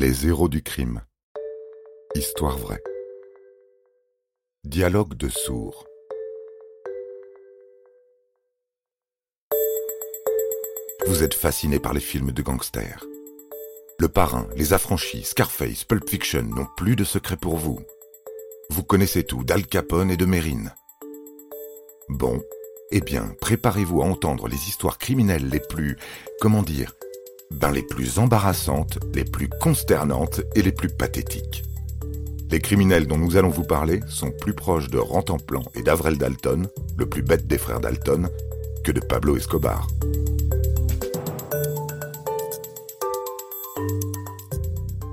Les héros du crime. Histoire vraie. Dialogue de sourds. Vous êtes fasciné par les films de gangsters. Le Parrain, Les Affranchis, Scarface, Pulp Fiction n'ont plus de secret pour vous. Vous connaissez tout d'Al Capone et de Mérine. Bon, eh bien, préparez-vous à entendre les histoires criminelles les plus, comment dire, ben les plus embarrassantes, les plus consternantes et les plus pathétiques. Les criminels dont nous allons vous parler sont plus proches de Rantanplan et d'Avrel Dalton, le plus bête des frères Dalton, que de Pablo Escobar.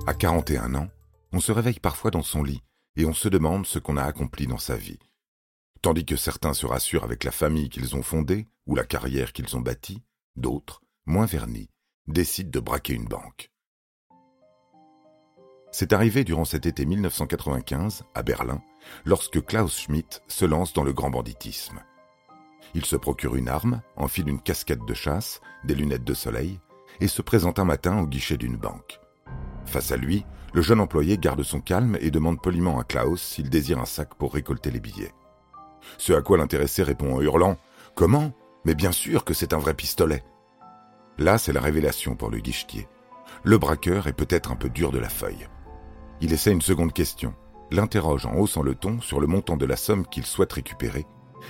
À 41 ans, on se réveille parfois dans son lit et on se demande ce qu'on a accompli dans sa vie. Tandis que certains se rassurent avec la famille qu'ils ont fondée ou la carrière qu'ils ont bâtie, d'autres, moins vernis, décident de braquer une banque. C'est arrivé durant cet été 1995, à Berlin, lorsque Klaus Schmidt se lance dans le grand banditisme. Il se procure une arme, enfile une casquette de chasse, des lunettes de soleil, et se présente un matin au guichet d'une banque. Face à lui, le jeune employé garde son calme et demande poliment à Klaus s'il désire un sac pour récolter les billets. Ce à quoi l'intéressé répond en hurlant Comment? Mais bien sûr que c'est un vrai pistolet. Là, c'est la révélation pour le guichetier. Le braqueur est peut-être un peu dur de la feuille. Il essaie une seconde question, l'interroge en haussant le ton sur le montant de la somme qu'il souhaite récupérer,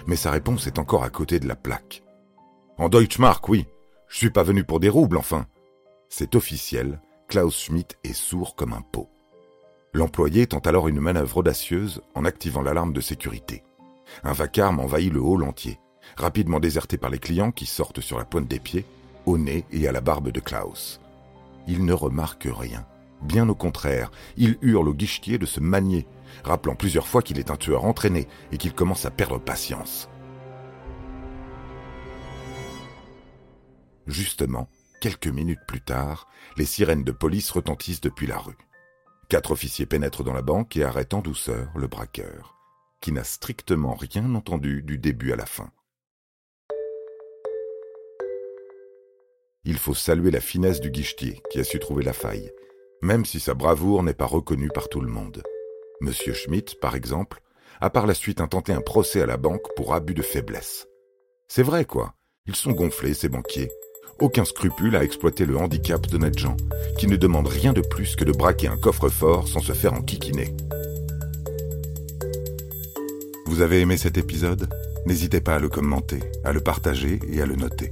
mais sa réponse est encore à côté de la plaque. En Deutschmark, oui. Je suis pas venu pour des roubles, enfin. C'est officiel, Klaus Schmidt est sourd comme un pot. L'employé tente alors une manœuvre audacieuse en activant l'alarme de sécurité. Un vacarme envahit le hall entier, rapidement déserté par les clients qui sortent sur la pointe des pieds, au nez et à la barbe de Klaus. Il ne remarque rien. Bien au contraire, il hurle au guichetier de se manier, rappelant plusieurs fois qu'il est un tueur entraîné et qu'il commence à perdre patience. Justement, quelques minutes plus tard, les sirènes de police retentissent depuis la rue. Quatre officiers pénètrent dans la banque et arrêtent en douceur le braqueur qui n'a strictement rien entendu du début à la fin. Il faut saluer la finesse du guichetier qui a su trouver la faille, même si sa bravoure n'est pas reconnue par tout le monde. Monsieur Schmidt, par exemple, a par la suite intenté un procès à la banque pour abus de faiblesse. C'est vrai, quoi. Ils sont gonflés, ces banquiers. Aucun scrupule à exploiter le handicap d'honnêtes gens, qui ne demandent rien de plus que de braquer un coffre-fort sans se faire enquiquiner. Vous avez aimé cet épisode? N'hésitez pas à le commenter, à le partager et à le noter.